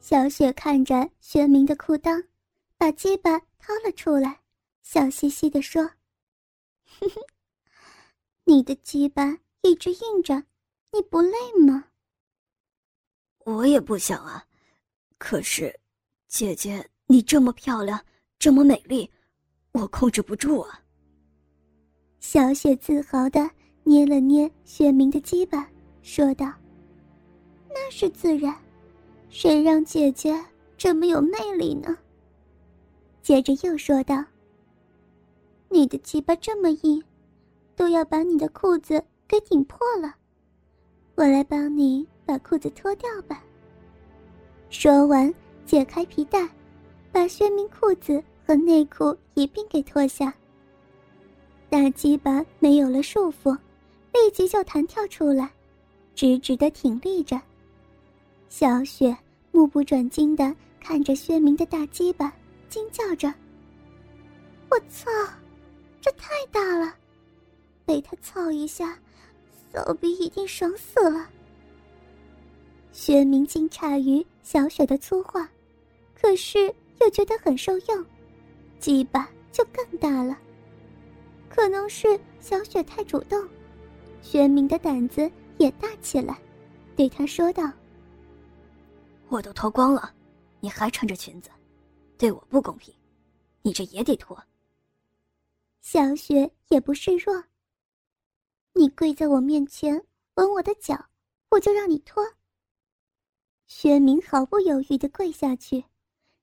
小雪看着薛明的裤裆，把鸡巴掏了出来，笑嘻嘻地说：“哼哼，你的鸡巴一直硬着，你不累吗？”我也不想啊，可是，姐姐你这么漂亮，这么美丽，我控制不住啊。小雪自豪地捏了捏薛明的鸡巴，说道：“那是自然。”谁让姐姐这么有魅力呢？接着又说道：“你的鸡巴这么硬，都要把你的裤子给顶破了。我来帮你把裤子脱掉吧。”说完，解开皮带，把薛明裤子和内裤一并给脱下。大鸡巴没有了束缚，立即就弹跳出来，直直的挺立着。小雪。目不转睛的看着薛明的大鸡巴，惊叫着：“我操，这太大了！被他操一下，骚逼一定爽死了。”薛明惊诧于小雪的粗话，可是又觉得很受用，鸡巴就更大了。可能是小雪太主动，薛明的胆子也大起来，对他说道。我都脱光了，你还穿着裙子，对我不公平，你这也得脱。小雪也不示弱。你跪在我面前吻我的脚，我就让你脱。薛明毫不犹豫的跪下去，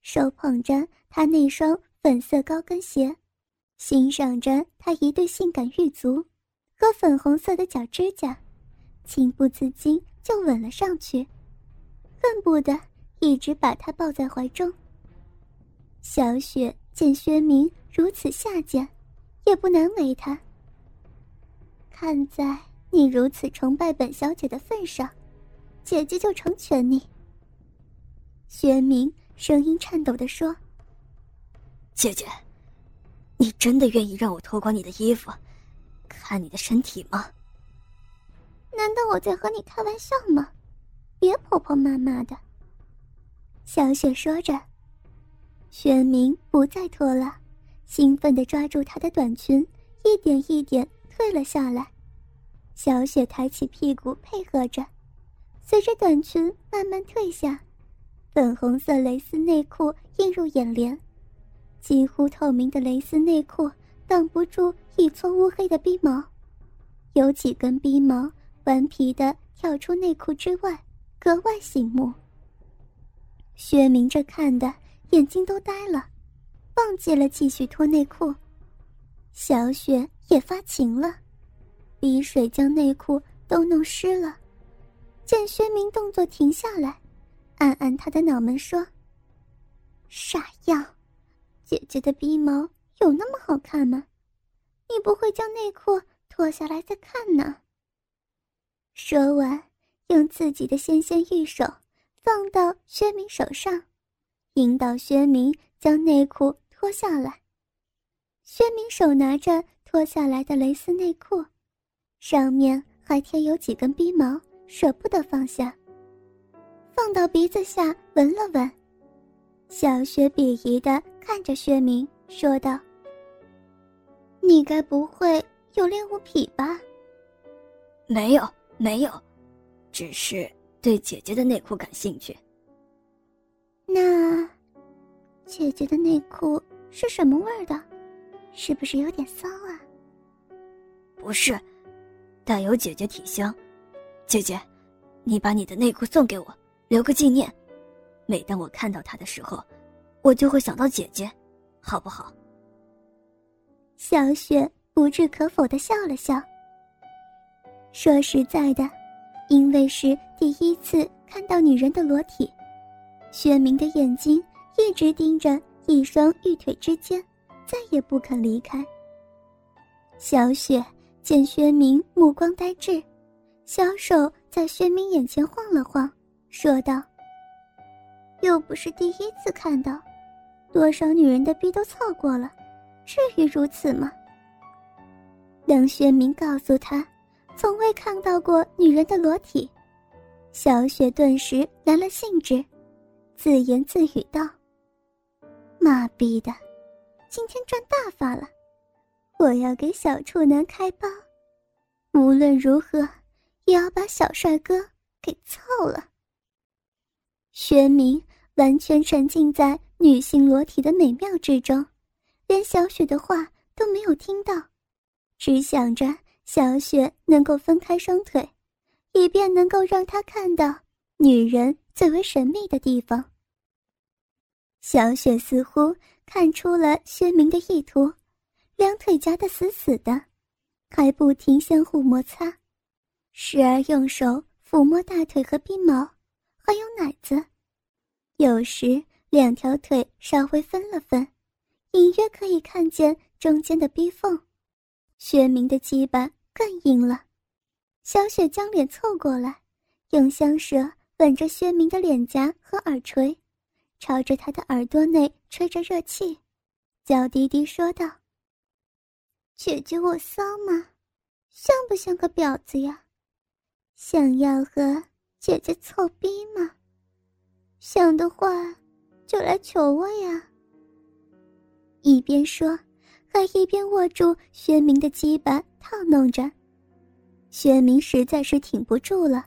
手捧着他那双粉色高跟鞋，欣赏着他一对性感玉足和粉红色的脚指甲，情不自禁就吻了上去。恨不得一直把他抱在怀中。小雪见薛明如此下贱，也不难为他。看在你如此崇拜本小姐的份上，姐姐就成全你。薛明声音颤抖的说：“姐姐，你真的愿意让我脱光你的衣服，看你的身体吗？难道我在和你开玩笑吗？”别婆婆妈妈的。小雪说着，薛明不再拖了，兴奋地抓住她的短裙，一点一点退了下来。小雪抬起屁股配合着，随着短裙慢慢退下，粉红色蕾丝内裤映入眼帘，几乎透明的蕾丝内裤挡不住一撮乌黑的逼毛，有几根逼毛顽皮地跳出内裤之外。格外醒目。薛明这看的眼睛都呆了，忘记了继续脱内裤。小雪也发情了，鼻水将内裤都弄湿了。见薛明动作停下来，按按他的脑门说：“傻样，姐姐的鼻毛有那么好看吗？你不会将内裤脱下来再看呢？”说完。用自己的纤纤玉手放到薛明手上，引导薛明将内裤脱下来。薛明手拿着脱下来的蕾丝内裤，上面还贴有几根逼毛，舍不得放下。放到鼻子下闻了闻，小雪鄙夷的看着薛明，说道：“你该不会有恋物癖吧？”“没有，没有。”只是对姐姐的内裤感兴趣。那，姐姐的内裤是什么味儿的？是不是有点骚啊？不是，带有姐姐体香。姐姐，你把你的内裤送给我，留个纪念。每当我看到它的时候，我就会想到姐姐，好不好？小雪不置可否的笑了笑。说实在的。因为是第一次看到女人的裸体，薛明的眼睛一直盯着一双玉腿之间，再也不肯离开。小雪见薛明目光呆滞，小手在薛明眼前晃了晃，说道：“又不是第一次看到，多少女人的逼都操过了，至于如此吗？”等薛明告诉他。从未看到过女人的裸体，小雪顿时来了兴致，自言自语道：“妈逼的，今天赚大发了！我要给小处男开包，无论如何也要把小帅哥给操了。”薛明完全沉浸在女性裸体的美妙之中，连小雪的话都没有听到，只想着小雪能够分开双腿，以便能够让他看到女人最为神秘的地方。小雪似乎看出了薛明的意图，两腿夹得死死的，还不停相互摩擦，时而用手抚摸大腿和鬓毛。还有奶子，有时两条腿稍微分了分，隐约可以看见中间的逼缝。薛明的鸡巴更硬了，小雪将脸凑过来，用香舌吻着薛明的脸颊和耳垂，朝着他的耳朵内吹着热气，娇滴滴说道：“姐姐，我骚吗？像不像个婊子呀？想要和……”姐姐凑逼吗？想的话，就来求我呀。一边说，还一边握住薛明的鸡巴套弄着。薛明实在是挺不住了，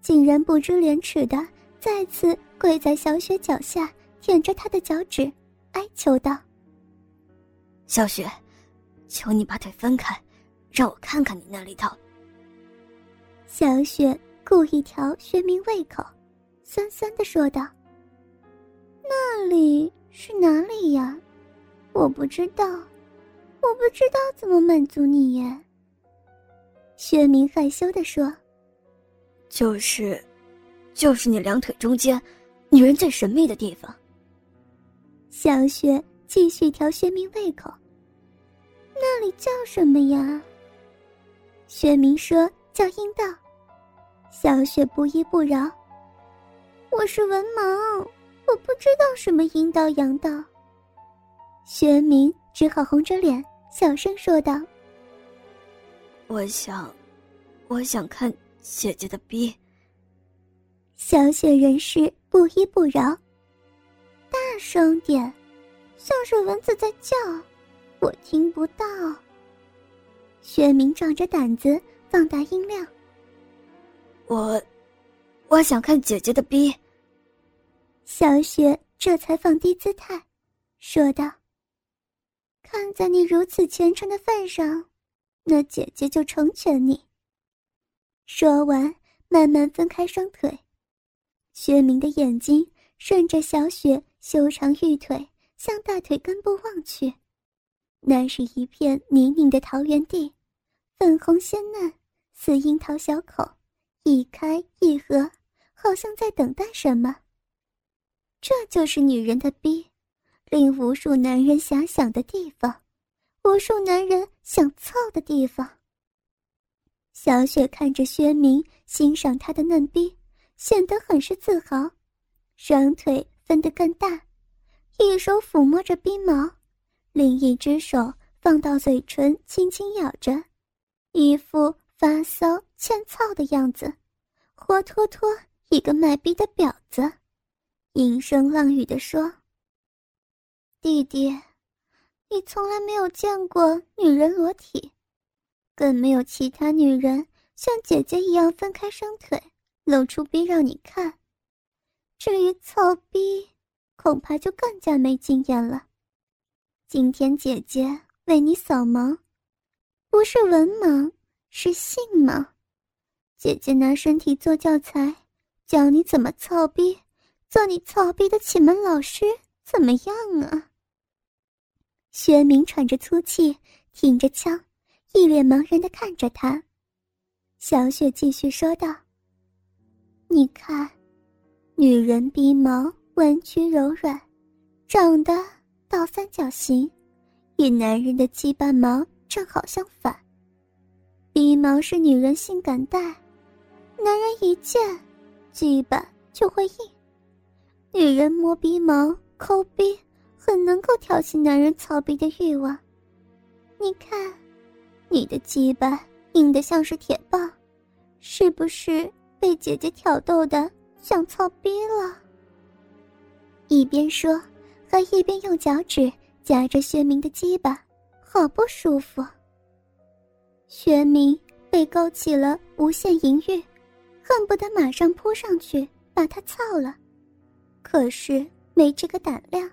竟然不知廉耻的再次跪在小雪脚下，舔着她的脚趾，哀求道：“小雪，求你把腿分开，让我看看你那里头。”小雪。故意调薛明胃口，酸酸的说道：“那里是哪里呀？我不知道，我不知道怎么满足你耶。”薛明害羞的说：“就是，就是你两腿中间，女人最神秘的地方。”小雪继续调薛明胃口：“那里叫什么呀？”薛明说：“叫阴道。”小雪不依不饶。我是文盲，我不知道什么阴道阳道。薛明只好红着脸小声说道：“我想，我想看姐姐的逼。”小雪仍是不依不饶，大声点，像是蚊子在叫，我听不到。薛明壮着胆子放大音量。我，我想看姐姐的逼。小雪这才放低姿态，说道：“看在你如此虔诚的份上，那姐姐就成全你。”说完，慢慢分开双腿。薛明的眼睛顺着小雪修长玉腿向大腿根部望去，那是一片泥泞的桃源地，粉红鲜嫩，似樱桃小口。一开一合，好像在等待什么。这就是女人的逼，令无数男人遐想的地方，无数男人想操的地方。小雪看着薛明欣赏她的嫩逼，显得很是自豪，双腿分得更大，一手抚摸着逼毛，另一只手放到嘴唇轻轻咬着，一副。发骚欠操的样子，活脱脱一个卖逼的婊子，阴声浪语的说：“弟弟，你从来没有见过女人裸体，更没有其他女人像姐姐一样分开双腿，露出逼让你看。至于操逼，恐怕就更加没经验了。今天姐姐为你扫盲，不是文盲。”是信盲？姐姐拿身体做教材，教你怎么操逼，做你操逼的启蒙老师，怎么样啊？薛明喘着粗气，挺着枪，一脸茫然的看着他。小雪继续说道：“你看，女人鼻毛弯曲柔软，长得倒三角形，与男人的鸡巴毛正好相反。”鼻毛是女人性感带，男人一见，鸡巴就会硬。女人摸鼻毛、抠鼻，很能够挑起男人操逼的欲望。你看，你的鸡巴硬的像是铁棒，是不是被姐姐挑逗的想操逼了？一边说，还一边用脚趾夹着薛明的鸡巴，好不舒服。薛明被勾起了无限淫欲，恨不得马上扑上去把他操了，可是没这个胆量。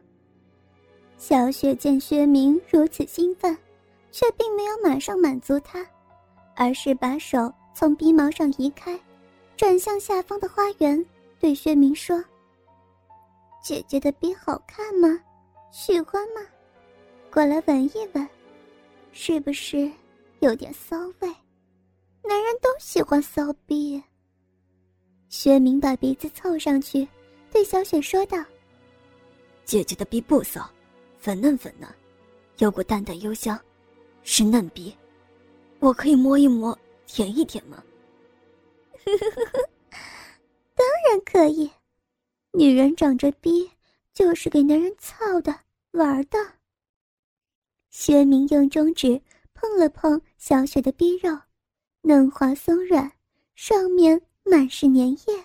小雪见薛明如此兴奋，却并没有马上满足他，而是把手从鼻毛上移开，转向下方的花园，对薛明说。姐姐的鼻好看吗？喜欢吗？过来闻一闻，是不是有点骚味？男人都喜欢骚逼。薛明把鼻子凑上去，对小雪说道：“姐姐的鼻不骚，粉嫩粉嫩，有股淡淡幽香，是嫩逼。我可以摸一摸，舔一舔吗？”，当然可以。女人长着逼，就是给男人操的玩的。薛明用中指碰了碰小雪的逼肉，嫩滑松软，上面满是粘液。